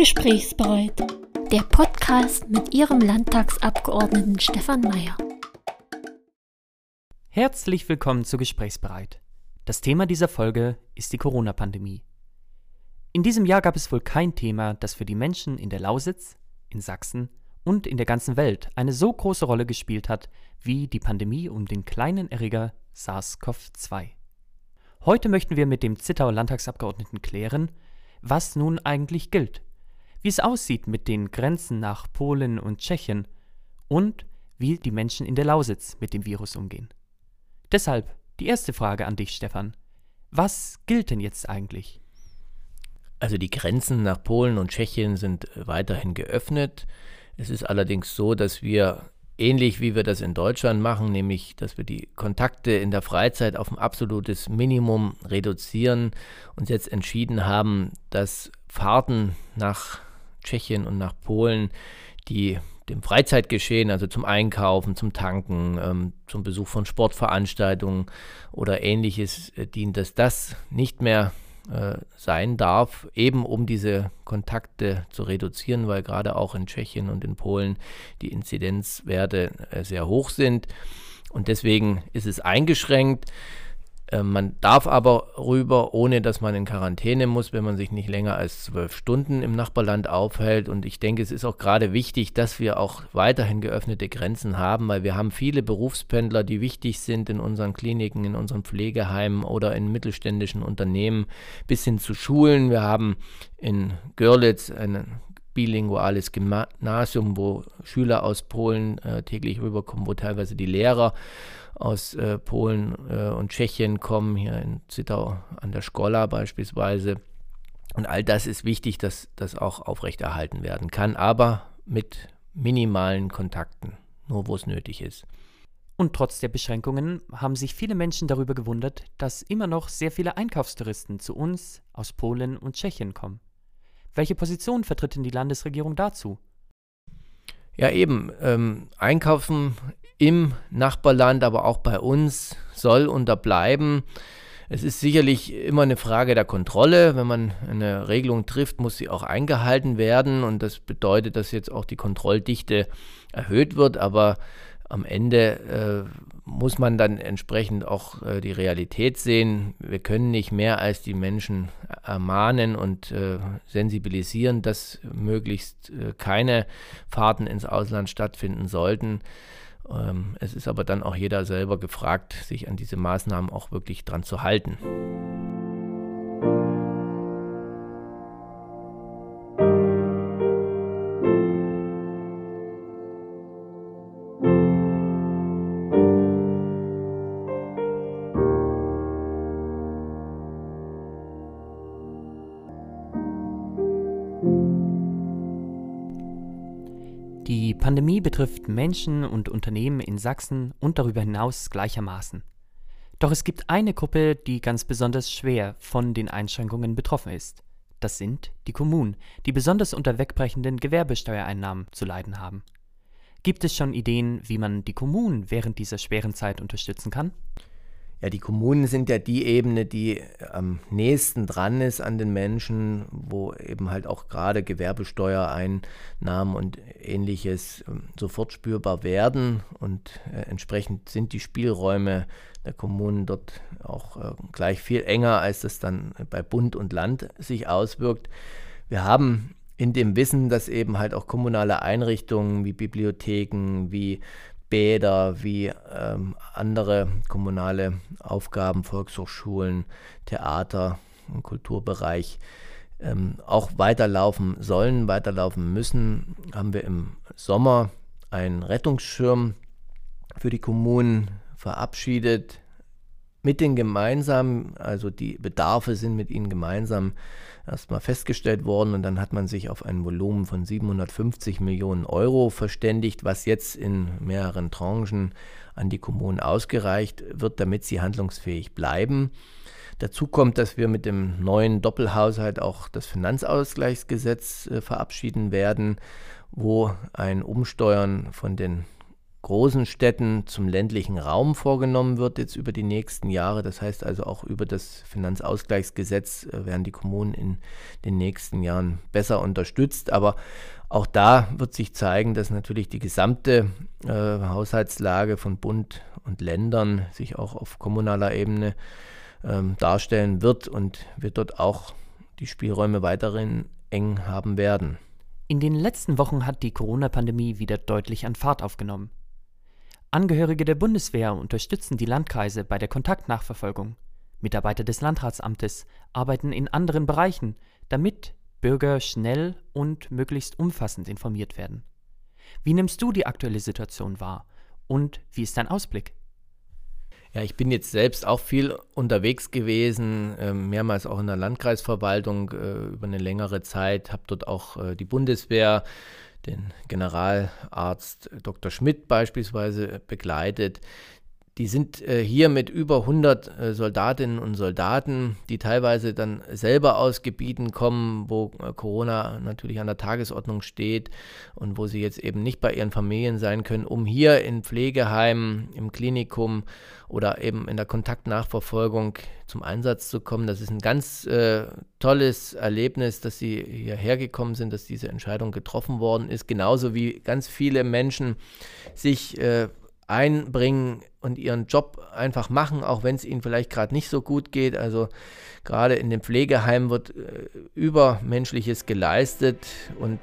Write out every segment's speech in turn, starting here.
Gesprächsbereit. Der Podcast mit Ihrem Landtagsabgeordneten Stefan Mayer. Herzlich willkommen zu Gesprächsbereit. Das Thema dieser Folge ist die Corona-Pandemie. In diesem Jahr gab es wohl kein Thema, das für die Menschen in der Lausitz, in Sachsen und in der ganzen Welt eine so große Rolle gespielt hat wie die Pandemie um den kleinen Erreger SARS-CoV-2. Heute möchten wir mit dem Zittauer Landtagsabgeordneten klären, was nun eigentlich gilt, wie es aussieht mit den Grenzen nach Polen und Tschechien und wie die Menschen in der Lausitz mit dem Virus umgehen. Deshalb die erste Frage an dich, Stefan. Was gilt denn jetzt eigentlich? Also die Grenzen nach Polen und Tschechien sind weiterhin geöffnet. Es ist allerdings so, dass wir ähnlich wie wir das in Deutschland machen, nämlich dass wir die Kontakte in der Freizeit auf ein absolutes Minimum reduzieren, uns jetzt entschieden haben, dass Fahrten nach Tschechien und nach Polen, die dem Freizeitgeschehen, also zum Einkaufen, zum Tanken, ähm, zum Besuch von Sportveranstaltungen oder ähnliches äh, dient, dass das nicht mehr äh, sein darf, eben um diese Kontakte zu reduzieren, weil gerade auch in Tschechien und in Polen die Inzidenzwerte äh, sehr hoch sind. Und deswegen ist es eingeschränkt. Äh, man darf aber rüber, ohne dass man in Quarantäne muss, wenn man sich nicht länger als zwölf Stunden im Nachbarland aufhält. Und ich denke, es ist auch gerade wichtig, dass wir auch weiterhin geöffnete Grenzen haben, weil wir haben viele Berufspendler, die wichtig sind in unseren Kliniken, in unseren Pflegeheimen oder in mittelständischen Unternehmen bis hin zu Schulen. Wir haben in Görlitz ein bilinguales Gymnasium, wo Schüler aus Polen äh, täglich rüberkommen, wo teilweise die Lehrer aus äh, Polen äh, und Tschechien kommen, hier in Zittau an der Skola beispielsweise. Und all das ist wichtig, dass das auch aufrechterhalten werden kann, aber mit minimalen Kontakten, nur wo es nötig ist. Und trotz der Beschränkungen haben sich viele Menschen darüber gewundert, dass immer noch sehr viele Einkaufstouristen zu uns aus Polen und Tschechien kommen. Welche Position vertritt denn die Landesregierung dazu? Ja, eben. Ähm, Einkaufen im Nachbarland, aber auch bei uns soll unterbleiben. Es ist sicherlich immer eine Frage der Kontrolle. Wenn man eine Regelung trifft, muss sie auch eingehalten werden. Und das bedeutet, dass jetzt auch die Kontrolldichte erhöht wird. Aber am Ende äh, muss man dann entsprechend auch äh, die Realität sehen. Wir können nicht mehr als die Menschen ermahnen und äh, sensibilisieren, dass möglichst äh, keine Fahrten ins Ausland stattfinden sollten. Ähm, es ist aber dann auch jeder selber gefragt, sich an diese Maßnahmen auch wirklich dran zu halten. Pandemie betrifft Menschen und Unternehmen in Sachsen und darüber hinaus gleichermaßen. Doch es gibt eine Gruppe, die ganz besonders schwer von den Einschränkungen betroffen ist. Das sind die Kommunen, die besonders unter wegbrechenden Gewerbesteuereinnahmen zu leiden haben. Gibt es schon Ideen, wie man die Kommunen während dieser schweren Zeit unterstützen kann? Ja, die Kommunen sind ja die Ebene, die am nächsten dran ist an den Menschen, wo eben halt auch gerade Gewerbesteuereinnahmen und ähnliches ähm, sofort spürbar werden. Und äh, entsprechend sind die Spielräume der Kommunen dort auch äh, gleich viel enger, als das dann bei Bund und Land sich auswirkt. Wir haben in dem Wissen, dass eben halt auch kommunale Einrichtungen wie Bibliotheken, wie Bäder, wie ähm, andere kommunale Aufgaben, Volkshochschulen, Theater Kulturbereich ähm, auch weiterlaufen sollen, weiterlaufen müssen, haben wir im Sommer einen Rettungsschirm für die Kommunen verabschiedet. Mit den gemeinsamen, also die Bedarfe sind mit ihnen gemeinsam erstmal festgestellt worden und dann hat man sich auf ein Volumen von 750 Millionen Euro verständigt, was jetzt in mehreren Tranchen an die Kommunen ausgereicht wird, damit sie handlungsfähig bleiben. Dazu kommt, dass wir mit dem neuen Doppelhaushalt auch das Finanzausgleichsgesetz äh, verabschieden werden, wo ein Umsteuern von den großen Städten zum ländlichen Raum vorgenommen wird, jetzt über die nächsten Jahre. Das heißt also auch über das Finanzausgleichsgesetz äh, werden die Kommunen in den nächsten Jahren besser unterstützt. Aber auch da wird sich zeigen, dass natürlich die gesamte äh, Haushaltslage von Bund und Ländern sich auch auf kommunaler Ebene ähm, darstellen wird und wir dort auch die Spielräume weiterhin eng haben werden. In den letzten Wochen hat die Corona-Pandemie wieder deutlich an Fahrt aufgenommen. Angehörige der Bundeswehr unterstützen die Landkreise bei der Kontaktnachverfolgung. Mitarbeiter des Landratsamtes arbeiten in anderen Bereichen, damit Bürger schnell und möglichst umfassend informiert werden. Wie nimmst du die aktuelle Situation wahr und wie ist dein Ausblick? Ja, ich bin jetzt selbst auch viel unterwegs gewesen, äh, mehrmals auch in der Landkreisverwaltung äh, über eine längere Zeit, habe dort auch äh, die Bundeswehr den Generalarzt Dr. Schmidt beispielsweise begleitet. Die sind äh, hier mit über 100 äh, Soldatinnen und Soldaten, die teilweise dann selber aus Gebieten kommen, wo äh, Corona natürlich an der Tagesordnung steht und wo sie jetzt eben nicht bei ihren Familien sein können, um hier in Pflegeheimen, im Klinikum oder eben in der Kontaktnachverfolgung zum Einsatz zu kommen. Das ist ein ganz tolles Erlebnis, dass sie hierher gekommen sind, dass diese Entscheidung getroffen worden ist. Genauso wie ganz viele Menschen sich einbringen und ihren Job einfach machen, auch wenn es ihnen vielleicht gerade nicht so gut geht. Also gerade in den Pflegeheimen wird äh, Übermenschliches geleistet und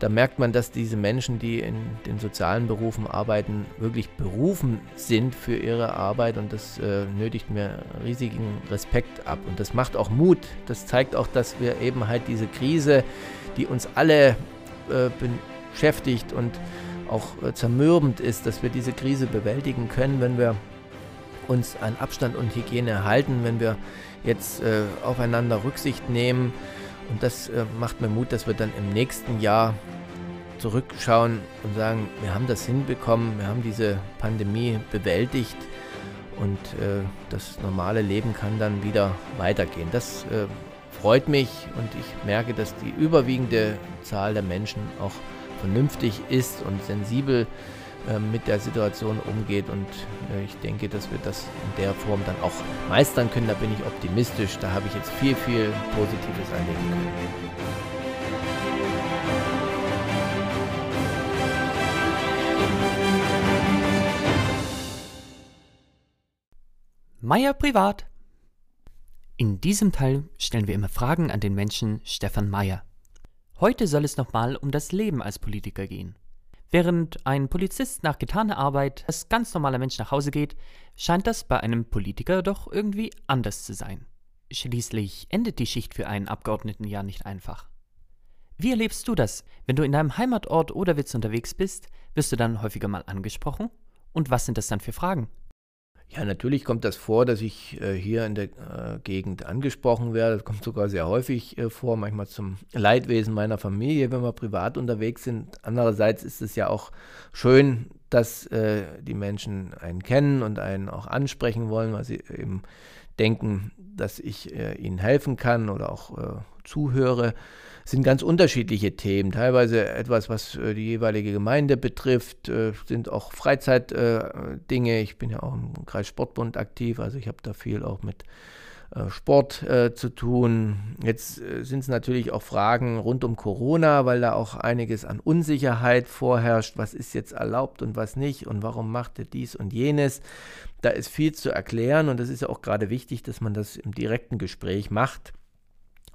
da merkt man, dass diese Menschen, die in den sozialen Berufen arbeiten, wirklich berufen sind für ihre Arbeit und das äh, nötigt mir riesigen Respekt ab und das macht auch Mut. Das zeigt auch, dass wir eben halt diese Krise, die uns alle äh, beschäftigt und auch äh, zermürbend ist, dass wir diese Krise bewältigen können, wenn wir uns an Abstand und Hygiene halten, wenn wir jetzt äh, aufeinander Rücksicht nehmen. Und das äh, macht mir Mut, dass wir dann im nächsten Jahr zurückschauen und sagen, wir haben das hinbekommen, wir haben diese Pandemie bewältigt und äh, das normale Leben kann dann wieder weitergehen. Das äh, freut mich und ich merke, dass die überwiegende Zahl der Menschen auch vernünftig ist und sensibel äh, mit der Situation umgeht. Und äh, ich denke, dass wir das in der Form dann auch meistern können. Da bin ich optimistisch. Da habe ich jetzt viel, viel Positives erleben können. Meier privat. In diesem Teil stellen wir immer Fragen an den Menschen Stefan Meier. Heute soll es nochmal um das Leben als Politiker gehen. Während ein Polizist nach getaner Arbeit als ganz normaler Mensch nach Hause geht, scheint das bei einem Politiker doch irgendwie anders zu sein. Schließlich endet die Schicht für einen Abgeordneten ja nicht einfach. Wie erlebst du das? Wenn du in deinem Heimatort oder Witz unterwegs bist, wirst du dann häufiger mal angesprochen? Und was sind das dann für Fragen? Ja, natürlich kommt das vor, dass ich äh, hier in der äh, Gegend angesprochen werde. Das kommt sogar sehr häufig äh, vor, manchmal zum Leidwesen meiner Familie, wenn wir privat unterwegs sind. Andererseits ist es ja auch schön, dass äh, die Menschen einen kennen und einen auch ansprechen wollen, weil sie eben denken, dass ich äh, ihnen helfen kann oder auch äh, zuhöre sind ganz unterschiedliche Themen. Teilweise etwas, was äh, die jeweilige Gemeinde betrifft, äh, sind auch Freizeitdinge. Äh, ich bin ja auch im Kreis Sportbund aktiv, also ich habe da viel auch mit Sport äh, zu tun. Jetzt äh, sind es natürlich auch Fragen rund um Corona, weil da auch einiges an Unsicherheit vorherrscht. Was ist jetzt erlaubt und was nicht und warum macht er dies und jenes? Da ist viel zu erklären und das ist ja auch gerade wichtig, dass man das im direkten Gespräch macht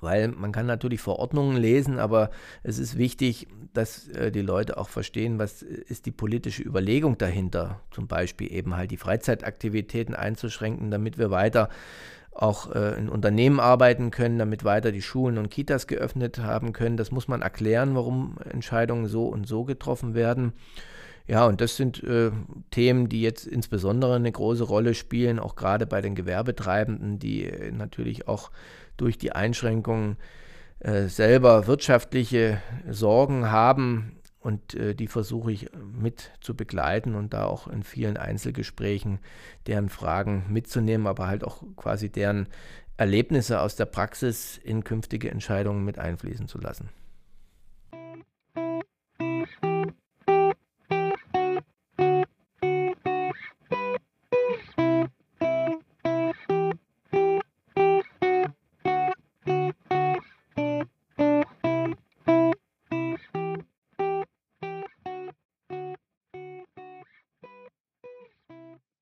weil man kann natürlich Verordnungen lesen, aber es ist wichtig, dass äh, die Leute auch verstehen, was ist die politische Überlegung dahinter. Zum Beispiel eben halt die Freizeitaktivitäten einzuschränken, damit wir weiter auch äh, in Unternehmen arbeiten können, damit weiter die Schulen und Kitas geöffnet haben können. Das muss man erklären, warum Entscheidungen so und so getroffen werden. Ja, und das sind äh, Themen, die jetzt insbesondere eine große Rolle spielen, auch gerade bei den Gewerbetreibenden, die äh, natürlich auch durch die Einschränkungen äh, selber wirtschaftliche Sorgen haben. Und äh, die versuche ich mit zu begleiten und da auch in vielen Einzelgesprächen deren Fragen mitzunehmen, aber halt auch quasi deren Erlebnisse aus der Praxis in künftige Entscheidungen mit einfließen zu lassen.